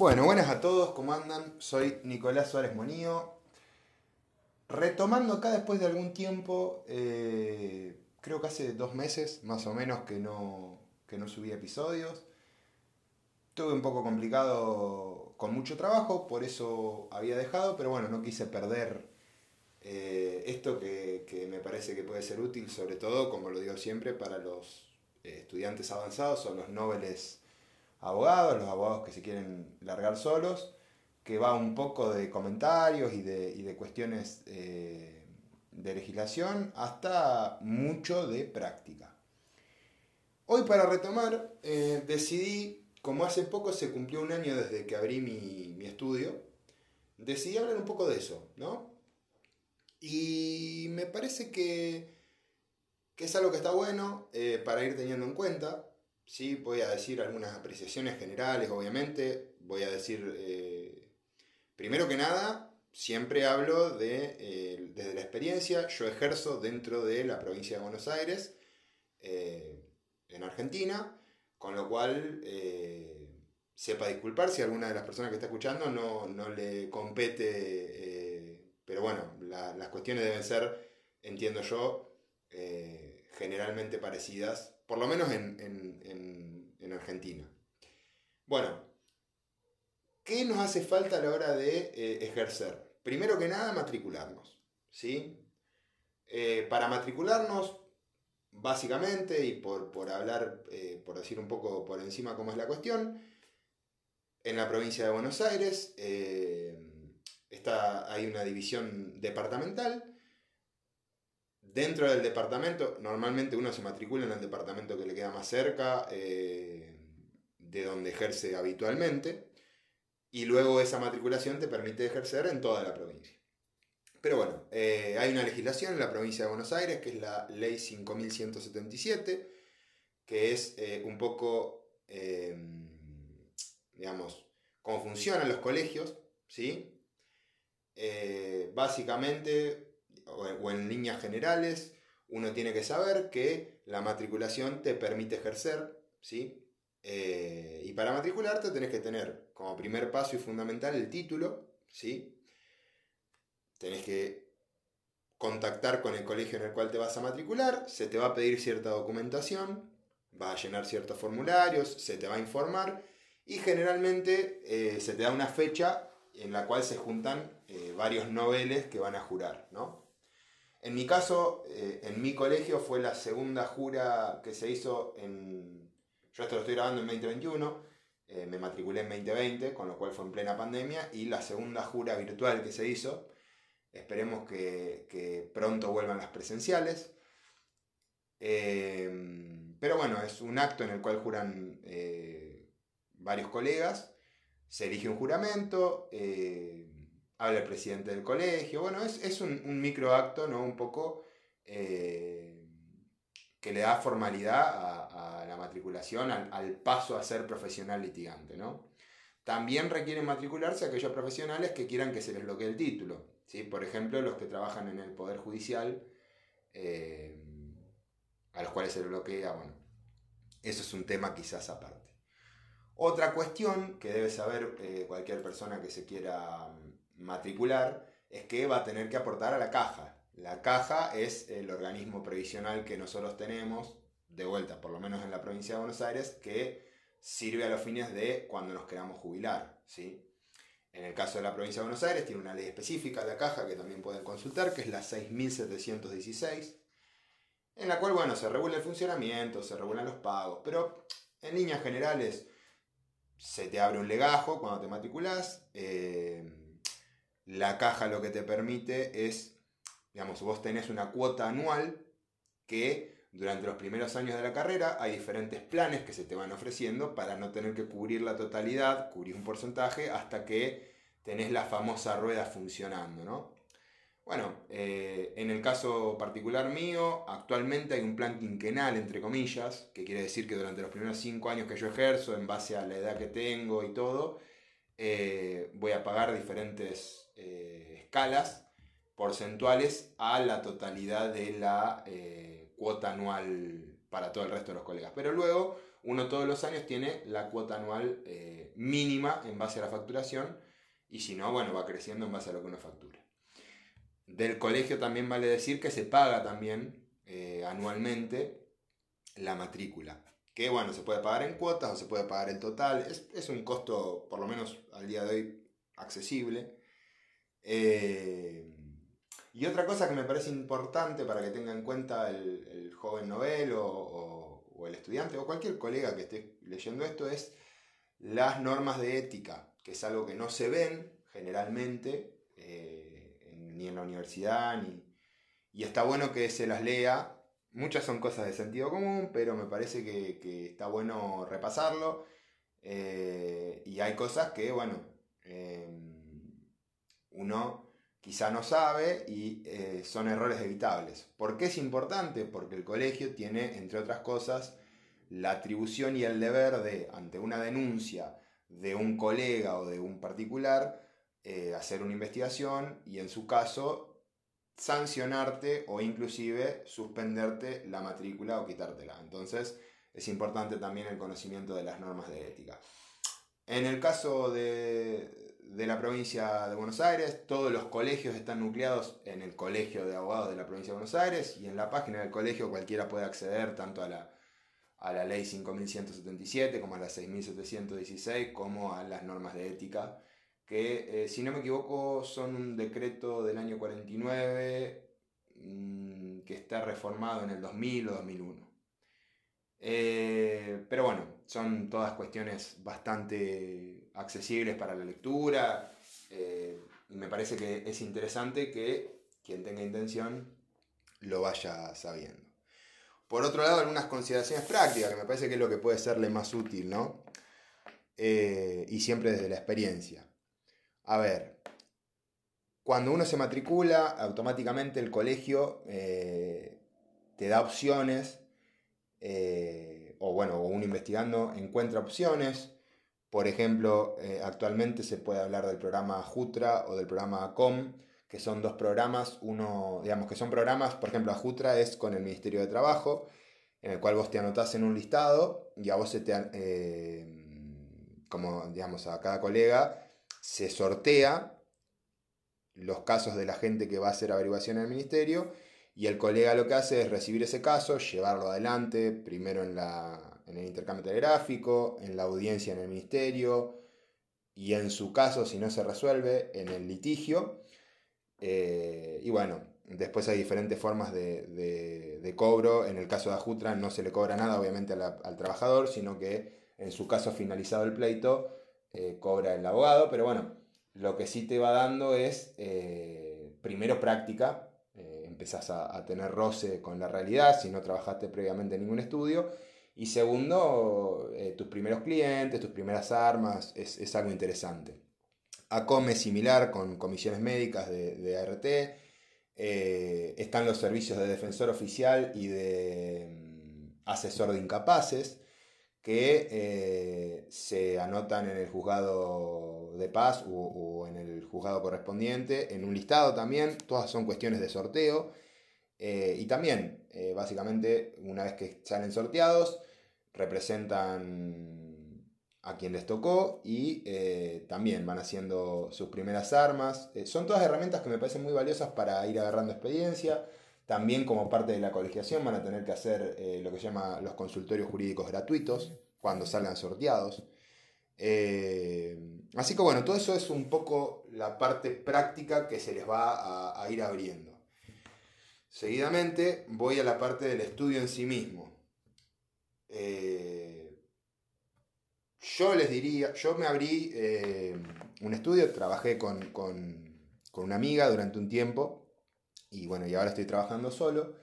Bueno, buenas a todos, ¿cómo andan? Soy Nicolás Suárez Monío. Retomando acá después de algún tiempo, eh, creo que hace dos meses más o menos que no, que no subí episodios. Tuve un poco complicado con mucho trabajo, por eso había dejado, pero bueno, no quise perder eh, esto que, que me parece que puede ser útil, sobre todo, como lo digo siempre, para los eh, estudiantes avanzados o los nobles abogados, los abogados que se quieren largar solos, que va un poco de comentarios y de, cuestiones eh, de legislación hasta mucho de práctica. Hoy para retomar, eh, decidí, como hace poco se cumplió un año desde que abrí mi, estudio, decidí hablar un poco de eso, ¿no? Y me parece que, que es algo que está bueno eh, para ir teniendo en cuenta. Sí, voy a decir algunas apreciaciones generales, obviamente. Voy a decir, eh, primero que nada, siempre hablo de, eh, desde la experiencia. Yo ejerzo dentro de la provincia de Buenos Aires, eh, en Argentina, con lo cual sepa disculpar si alguna de las personas que está escuchando no, no le compete. pero bueno, las cuestiones deben ser, entiendo yo, generalmente parecidas por lo menos en, Argentina. Bueno, ¿qué nos hace falta a la hora de eh, ejercer? Primero que nada, matricularnos. ¿sí? Eh, para matricularnos, básicamente, y por, hablar, eh, por decir un poco por encima cómo es la cuestión, en la provincia de Buenos Aires está, hay una división departamental Dentro del departamento, normalmente uno se matricula en el departamento que le queda más cerca eh, de donde ejerce habitualmente, y luego esa matriculación te permite ejercer en toda la provincia. Pero bueno, eh, hay una legislación en la provincia de Buenos Aires, que es la ley 5177, que es eh, un poco, digamos, cómo funcionan los colegios, ¿sí? básicamente o en líneas generales, uno tiene que saber que la matriculación te permite ejercer, ¿sí? Eh, y para matricularte tenés que tener como primer paso y fundamental el título, ¿sí? Tenés que contactar con el colegio en el cual te vas a matricular, se te va a pedir cierta documentación, vas a llenar ciertos formularios, se te va a informar y generalmente eh, se te da una fecha en la cual se juntan eh, varios noveles que van a jurar, ¿no? En mi caso, eh, en mi colegio fue la segunda jura que se hizo en... Yo esto lo estoy grabando en 2021, eh, me matriculé en 2020, con lo cual fue en plena pandemia, y la segunda jura virtual que se hizo, esperemos que, pronto vuelvan las presenciales. Eh, pero bueno, es un acto en el cual juran varios colegas, se elige un juramento, habla el presidente del colegio, bueno, es, un, un microacto, ¿no? Un poco eh, que le da formalidad a, la matriculación, al, paso a ser profesional litigante, ¿no? También requieren matricularse aquellos profesionales que quieran que se les bloquee el título, ¿sí? Por ejemplo, los que trabajan en el Poder Judicial, eh, a los cuales se les bloquea, bueno, eso es un tema quizás aparte. Otra cuestión que debe saber eh, cualquier persona que se quiera matricular es que va a tener que aportar a la caja. La caja es el organismo previsional que nosotros tenemos, de vuelta, por lo menos en la provincia de Buenos Aires, que sirve a los fines de cuando nos queramos jubilar. ¿sí? En el caso de la provincia de Buenos Aires tiene una ley específica la caja que también pueden consultar, que es la 6716, en la cual bueno, se regula el funcionamiento, se regulan los pagos, pero en líneas generales se te abre un legajo cuando te matriculás. Eh, la caja lo que te permite es, digamos, vos tenés una cuota anual que durante los primeros años de la carrera hay diferentes planes que se te van ofreciendo para no tener que cubrir la totalidad, cubrir un porcentaje hasta que tenés la famosa rueda funcionando, ¿no? Bueno, eh, en el caso particular mío, actualmente hay un plan quinquenal, entre comillas, que quiere decir que durante los primeros cinco años que yo ejerzo, en base a la edad que tengo y todo, eh, voy a pagar diferentes eh, escalas porcentuales a la totalidad de la eh, cuota anual para todo el resto de los colegas. Pero luego, uno todos los años tiene la cuota anual eh, mínima en base a la facturación y si no, bueno, va creciendo en base a lo que uno factura. Del colegio también vale decir que se paga también anualmente la matrícula. Que bueno, se puede pagar en cuotas o se puede pagar el total. Es, un costo, por lo menos al día de hoy, accesible. Eh, y otra cosa que me parece importante para que tenga en cuenta el, joven novel o, el estudiante o cualquier colega que esté leyendo esto es las normas de ética, que es algo que no se ven generalmente, eh, ni en la universidad, ni... y está bueno que se las lea. Muchas son cosas de sentido común, pero me parece que, está bueno repasarlo. Eh, y hay cosas que, bueno, em, uno quizá no sabe y eh, son errores evitables. ¿Por qué es importante? Porque el colegio tiene, entre otras cosas, la atribución y el deber de, ante una denuncia de un colega o de un particular, eh, hacer una investigación y en su caso sancionarte o inclusive suspenderte la matrícula o quitártela. Entonces es importante también el conocimiento de las normas de ética. En el caso de, de la provincia de Buenos Aires, todos los colegios están nucleados en el Colegio de Abogados de la provincia de Buenos Aires y en la página del colegio cualquiera puede acceder tanto a la, a la ley 5177 como a la 6716 como a las normas de ética que eh, si no me equivoco son un decreto del año 49 mm, que está reformado en el 2000 o 2001. Eh, pero bueno, son todas cuestiones bastante accesibles para la lectura eh, me parece que es interesante que quien tenga intención lo vaya sabiendo. Por otro lado, algunas consideraciones prácticas, que me parece que es lo que puede serle más útil, ¿no? y siempre desde la experiencia. A ver, cuando uno se matricula, automáticamente el colegio eh, te da opciones, eh, o bueno, uno investigando encuentra opciones. Por ejemplo, eh, actualmente se puede hablar del programa Jutra o del programa COM, que son dos programas, uno, digamos que son programas, por ejemplo, Jutra es con el Ministerio de Trabajo, en el cual vos te anotás en un listado y a vos se te, como digamos a cada colega, se sortea los casos de la gente que va a hacer averiguación en el ministerio y el colega lo que hace es recibir ese caso, llevarlo adelante, primero en, la, en el intercambio telegráfico, en la audiencia en el ministerio y en su caso, si no se resuelve, en el litigio. Eh, y bueno, después hay diferentes formas de, cobro. En el caso de Ajutra no se le cobra nada, obviamente, al trabajador, sino que en su caso finalizado el pleito, eh, cobra el abogado, pero bueno, lo que sí te va dando es, eh, primero práctica, empezás a, tener roce con la realidad si no trabajaste previamente en ningún estudio, y segundo, tus primeros clientes, tus primeras armas, es, algo interesante. ACOM es similar con comisiones médicas de, de ART, están los servicios de defensor oficial y de mm, asesor de incapaces, que eh, se anotan en el juzgado de paz o, en el juzgado correspondiente, en un listado también, todas son cuestiones de sorteo. Eh, y también, eh, básicamente, una vez que salen sorteados, representan a quien les tocó y también van haciendo sus primeras armas. son todas herramientas que me parecen muy valiosas para ir agarrando experiencia. También como parte de la colegiación van a tener que hacer eh, lo que se llama los consultorios jurídicos gratuitos cuando salgan sorteados. Eh, así que bueno, todo eso es un poco la parte práctica que se les va a, ir abriendo. Seguidamente voy a la parte del estudio en sí mismo. Eh, yo les diría, yo me abrí un estudio, trabajé con, con una amiga durante un tiempo y bueno, y ahora estoy trabajando solo.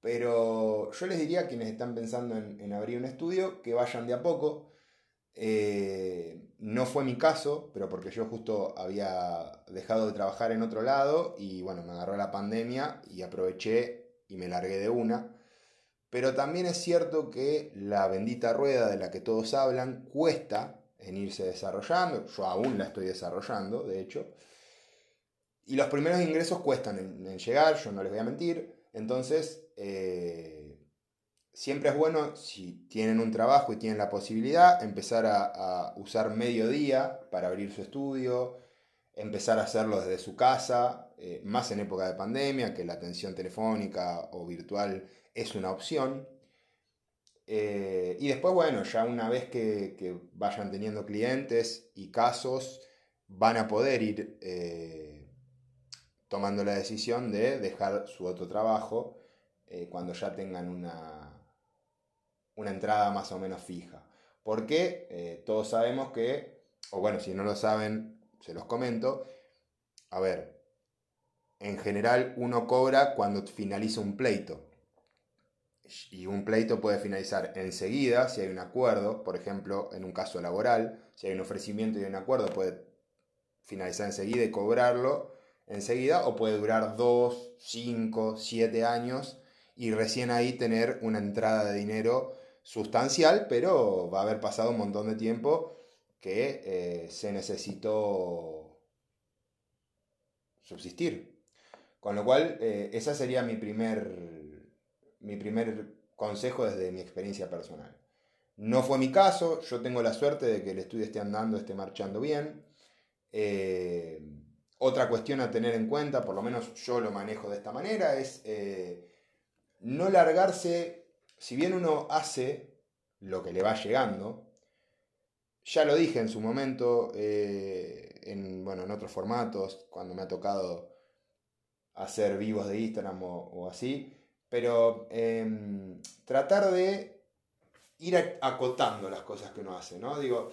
Pero yo les diría a quienes están pensando en, abrir un estudio que vayan de a poco. Eh, no fue mi caso, pero porque yo justo había dejado de trabajar en otro lado y bueno, me agarró la pandemia y aproveché y me largué de una. Pero también es cierto que la bendita rueda de la que todos hablan cuesta en irse desarrollando. Yo aún la estoy desarrollando, de hecho. Y los primeros ingresos cuestan en, llegar, yo no les voy a mentir. Entonces, eh, siempre es bueno, si tienen un trabajo y tienen la posibilidad, empezar a, usar mediodía para abrir su estudio, empezar a hacerlo desde su casa, eh, más en época de pandemia, que la atención telefónica o virtual es una opción. Eh, y después, bueno, ya una vez que, vayan teniendo clientes y casos, van a poder ir tomando la decisión de dejar su otro trabajo cuando ya tengan una, una entrada más o menos fija. Porque eh, todos sabemos que, o bueno, si no lo saben, se los comento. A ver, en general uno cobra cuando finaliza un pleito. Y un pleito puede finalizar enseguida si hay un acuerdo, por ejemplo, en un caso laboral, si hay un ofrecimiento y un acuerdo, puede finalizar enseguida y cobrarlo enseguida, o puede durar 2, 5, 7 años y recién ahí tener una entrada de dinero sustancial, pero va a haber pasado un montón de tiempo que eh, se necesitó subsistir. Con lo cual, eh, ese sería mi primer, mi primer consejo desde mi experiencia personal. No fue mi caso, yo tengo la suerte de que el estudio esté andando, esté marchando bien. Eh, otra cuestión a tener en cuenta, por lo menos yo lo manejo de esta manera, es no largarse si bien uno hace lo que le va llegando, ya lo dije en su momento, eh, en, bueno, en otros formatos, cuando me ha tocado hacer vivos de Instagram o, así, pero em, tratar de ir acotando las cosas que uno hace, ¿no? Digo,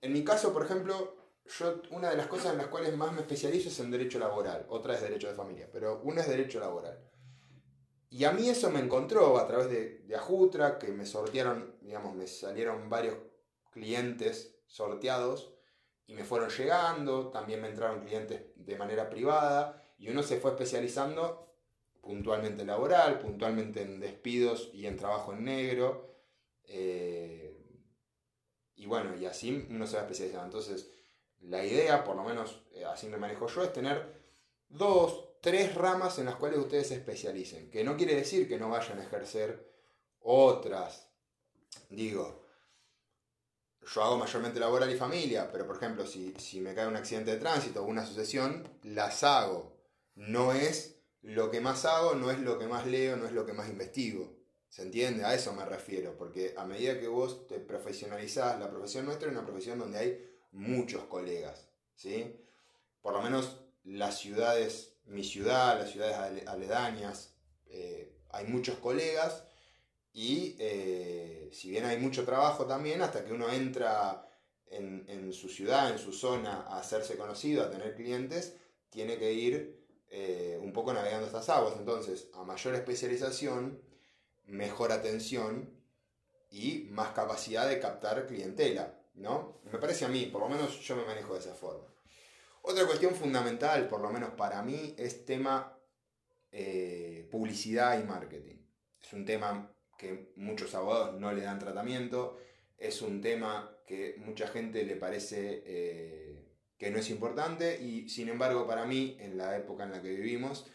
en mi caso, por ejemplo, yo una de las cosas en las cuales más me especializo es en derecho laboral, otra es derecho de familia, pero una es derecho laboral. Y a mí eso me encontró a través de, de Ajutra, que me sortearon, digamos, me salieron varios clientes sorteados y me fueron llegando, también me entraron clientes de manera privada y uno se fue especializando puntualmente laboral, puntualmente en despidos y en trabajo en negro. Eh, y bueno, y así uno se va especializando. Entonces, la idea, por lo menos eh, así me manejo yo, es tener dos, tres ramas en las cuales ustedes se especialicen. Que no quiere decir que no vayan a ejercer otras. Digo, yo hago mayormente laboral y familia, pero por ejemplo, si, me cae un accidente de tránsito o una sucesión, las hago. No es lo que más hago, no es lo que más leo, no es lo que más investigo. ¿Se entiende? A eso me refiero, porque a medida que vos te profesionalizás, la profesión nuestra es una profesión donde hay muchos colegas, ¿sí? Por lo menos las ciudades mi ciudad, las ciudades aledañas, eh, hay muchos colegas y eh, si bien hay mucho trabajo también, hasta que uno entra en, su ciudad, en su zona, a hacerse conocido, a tener clientes, tiene que ir eh, un poco navegando estas aguas. Entonces, a mayor especialización, mejor atención y más capacidad de captar clientela. ¿No? Me parece a mí, por lo menos yo me manejo de esa forma. Otra cuestión fundamental, por lo menos para mí, es tema eh, publicidad y marketing. Es un tema que muchos abogados no le dan tratamiento, es un tema que mucha gente le parece eh, que no es importante y sin embargo para mí, en la época en la que vivimos,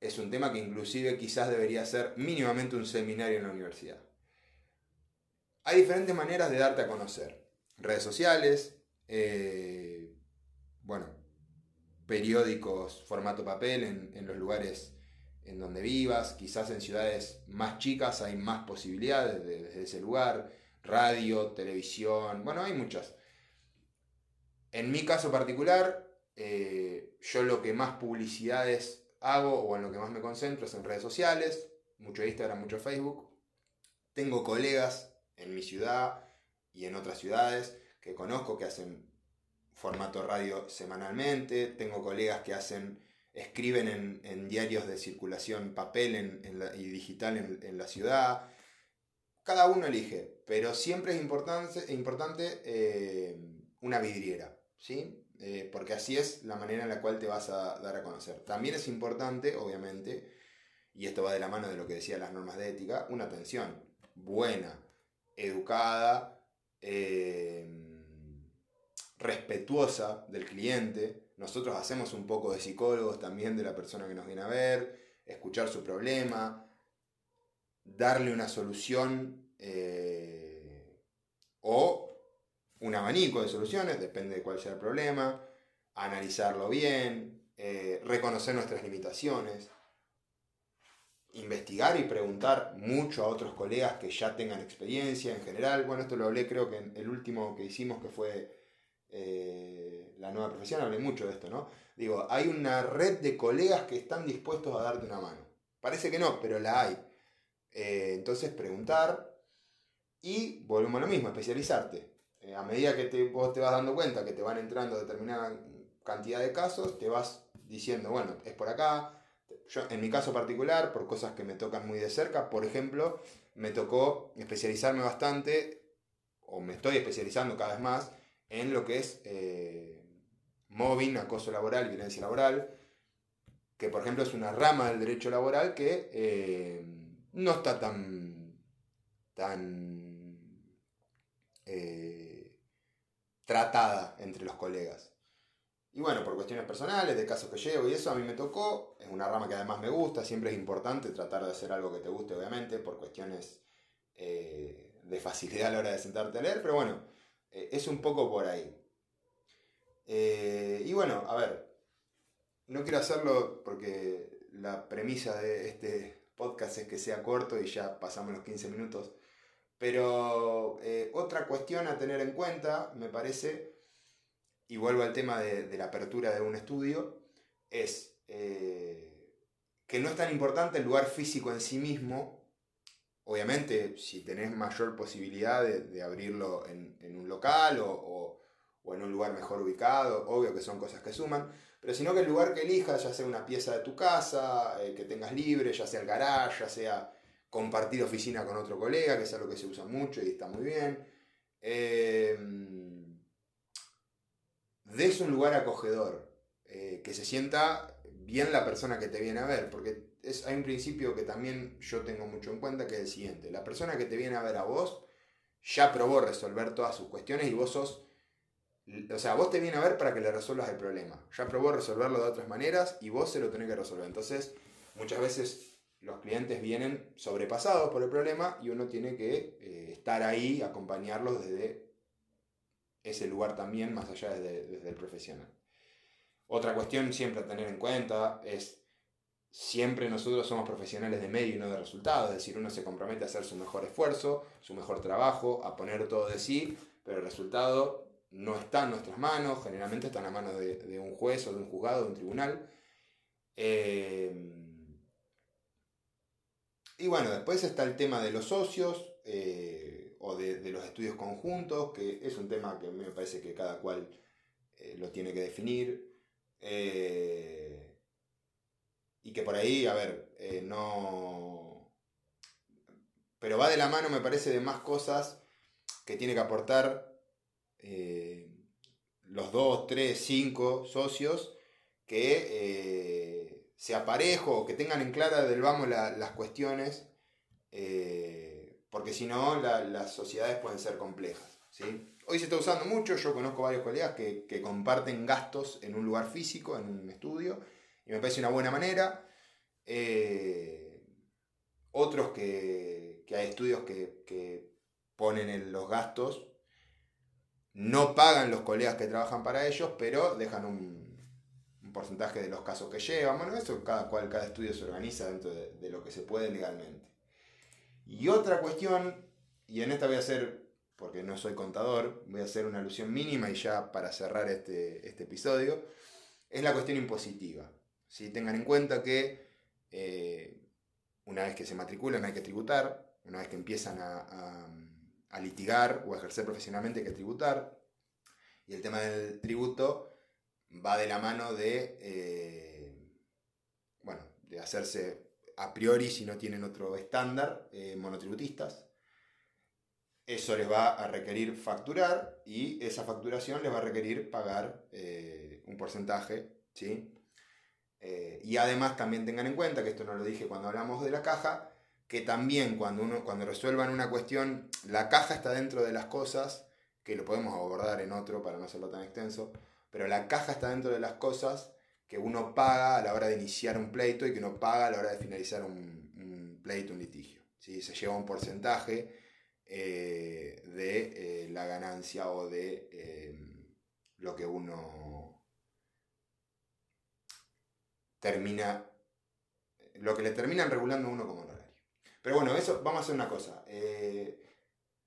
es un tema que inclusive quizás debería ser mínimamente un seminario en la universidad. Hay diferentes maneras de darte a conocer. Redes sociales, eh, bueno, periódicos formato papel en, los lugares en donde vivas, quizás en ciudades más chicas hay más posibilidades desde ese lugar, radio, televisión, bueno, hay muchas. En mi caso particular, eh, yo lo que más publicidades hago o en lo que más me concentro es en redes sociales, mucho Instagram, mucho Facebook. Tengo colegas en mi ciudad y en otras ciudades que conozco que hacen formato radio semanalmente, tengo colegas que hacen, escriben en, diarios de circulación papel y digital en, la ciudad. Cada uno elige, pero siempre es importante, importante eh, una vidriera, ¿sí? Eh, porque así es la manera en la cual te vas a dar a conocer. También es importante, obviamente, y esto va de la mano de lo que decía las normas de ética, una atención buena, educada, eh, respetuosa del cliente. Nosotros hacemos un poco de psicólogos también de la persona que nos viene a ver, escuchar su problema, darle una solución eh, o un abanico de soluciones, depende de cuál sea el problema, analizarlo bien, eh, reconocer nuestras limitaciones, investigar y preguntar mucho a otros colegas que ya tengan experiencia en general. Bueno, esto lo hablé creo que en el último que hicimos que fue eh, la nueva profesión, hablé mucho de esto, ¿no? Digo, hay una red de colegas que están dispuestos a darte una mano. Parece que no, pero la hay. Eh, entonces preguntar y volvemos a lo mismo, especializarte. Eh, a medida que te, vos te vas dando cuenta que te van entrando determinada cantidad de casos, te vas diciendo, bueno, es por acá. Yo, en mi caso particular, por cosas que me tocan muy de cerca, por ejemplo, me tocó especializarme bastante, o me estoy especializando cada vez más, en lo que es eh, mobbing, acoso laboral, violencia laboral, que por ejemplo es una rama del derecho laboral que eh, no está tan, tan eh, tratada entre los colegas. Y bueno, por cuestiones personales, de casos que llevo y eso a mí me tocó, es una rama que además me gusta, siempre es importante tratar de hacer algo que te guste, obviamente, por cuestiones de facilidad a la hora de sentarte a leer, pero bueno, es un poco por ahí. y bueno, a ver, no quiero hacerlo porque la premisa de este podcast es que sea corto y ya pasamos los 15 minutos. Pero eh, otra cuestión a tener en cuenta, me parece, y vuelvo al tema de, la apertura de un estudio, es eh, que no es tan importante el lugar físico en sí mismo. Obviamente, si tenés mayor posibilidad de, abrirlo en, un local o, en un lugar mejor ubicado, obvio que son cosas que suman, pero sino que el lugar que elijas, ya sea una pieza de tu casa, eh, que tengas libre, ya sea el garage, ya sea compartir oficina con otro colega, que es algo que se usa mucho y está muy bien. Eh, des un lugar acogedor, eh, que se sienta bien la persona que te viene a ver, porque es, hay un principio que también yo tengo mucho en cuenta, que es el siguiente, la persona que te viene a ver a vos ya probó resolver todas sus cuestiones y vos sos o sea, vos te viene a ver para que le resuelvas el problema. Ya probó resolverlo de otras maneras y vos se lo tenés que resolver. Entonces, muchas veces los clientes vienen sobrepasados por el problema y uno tiene que eh, estar ahí, acompañarlos desde ese lugar también, más allá desde, el profesional. Otra cuestión siempre a tener en cuenta es siempre nosotros somos profesionales de medio y no de resultado, es decir, uno se compromete a hacer su mejor esfuerzo, su mejor trabajo, a poner todo de sí, pero el resultado no está en nuestras manos, generalmente está en la mano de, un juez o de un juzgado, de un tribunal. Eh, y bueno, después está el tema de los socios eh, o de, los estudios conjuntos, que es un tema que me parece que cada cual eh, lo tiene que definir. y que por ahí, a ver, no... Pero va de la mano, me parece, de más cosas que tiene que aportar eh, los dos, tres, cinco socios que eh, se aparejo que tengan en clara del vamos las cuestiones, eh, porque si no las sociedades pueden ser complejas. ¿sí? Hoy se está usando mucho, yo conozco varios colegas que, comparten gastos en un lugar físico, en un estudio, y me parece una buena manera. otros que, hay estudios que, que ponen en los gastos no pagan los colegas que trabajan para ellos, pero dejan un, porcentaje de los casos que llevan. Bueno, eso cada cual, cada estudio se organiza dentro de, lo que se puede legalmente. Y otra cuestión, y en esta voy a hacer, porque no soy contador, voy a hacer una alusión mínima y ya para cerrar este, este episodio, es la cuestión impositiva. si Tengan en cuenta que eh, una vez que se matriculan hay que tributar, una vez que empiezan a litigar o a ejercer profesionalmente hay que tributar. Y el tema del tributo va de la mano de, eh, bueno, de hacerse a priori si no tienen otro estándar, eh, monotributistas. Eso les va a requerir facturar y esa facturación les va a requerir pagar eh, un porcentaje, ¿sí? y además también tengan en cuenta, que esto no lo dije cuando hablamos de la caja, que también cuando, uno, cuando resuelvan una cuestión, la caja está dentro de las cosas, que lo podemos abordar en otro para no hacerlo tan extenso, pero la caja está dentro de las cosas que uno paga a la hora de iniciar un pleito y que uno paga a la hora de finalizar un, pleito, un litigio. ¿sí? se lleva un porcentaje eh, de eh, la ganancia o de eh, lo que uno termina, lo que le terminan regulando a uno como honorario. Pero bueno, eso, vamos a hacer una cosa.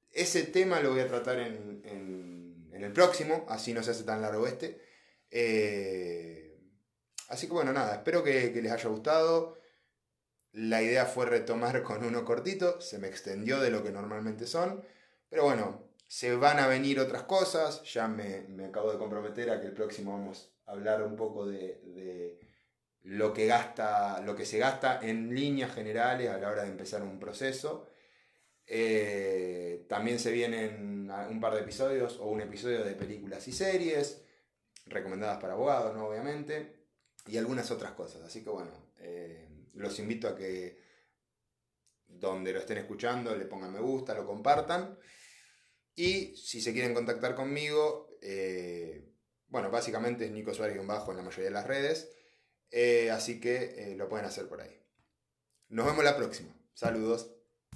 ese tema lo voy a tratar en, en, el próximo, así no se hace tan largo este. Así que bueno, nada, espero que, les haya gustado. La idea fue retomar con uno cortito, se me extendió de lo que normalmente son, pero bueno, se van a venir otras cosas, ya me, acabo de comprometer a que el próximo vamos a hablar un poco de, lo, que gasta, lo que se gasta en líneas generales a la hora de empezar un proceso. Eh, también se vienen un par de episodios o un episodio de películas y series, recomendadas para abogados, ¿no? obviamente, y algunas otras cosas. Así que bueno, eh, los invito a que donde lo estén escuchando le pongan me gusta, lo compartan. Y si se quieren contactar conmigo, eh, bueno, básicamente es Nico Suárez bajo en la mayoría de las redes. Eh, así que lo pueden hacer por ahí. Nos vemos la próxima. Saludos.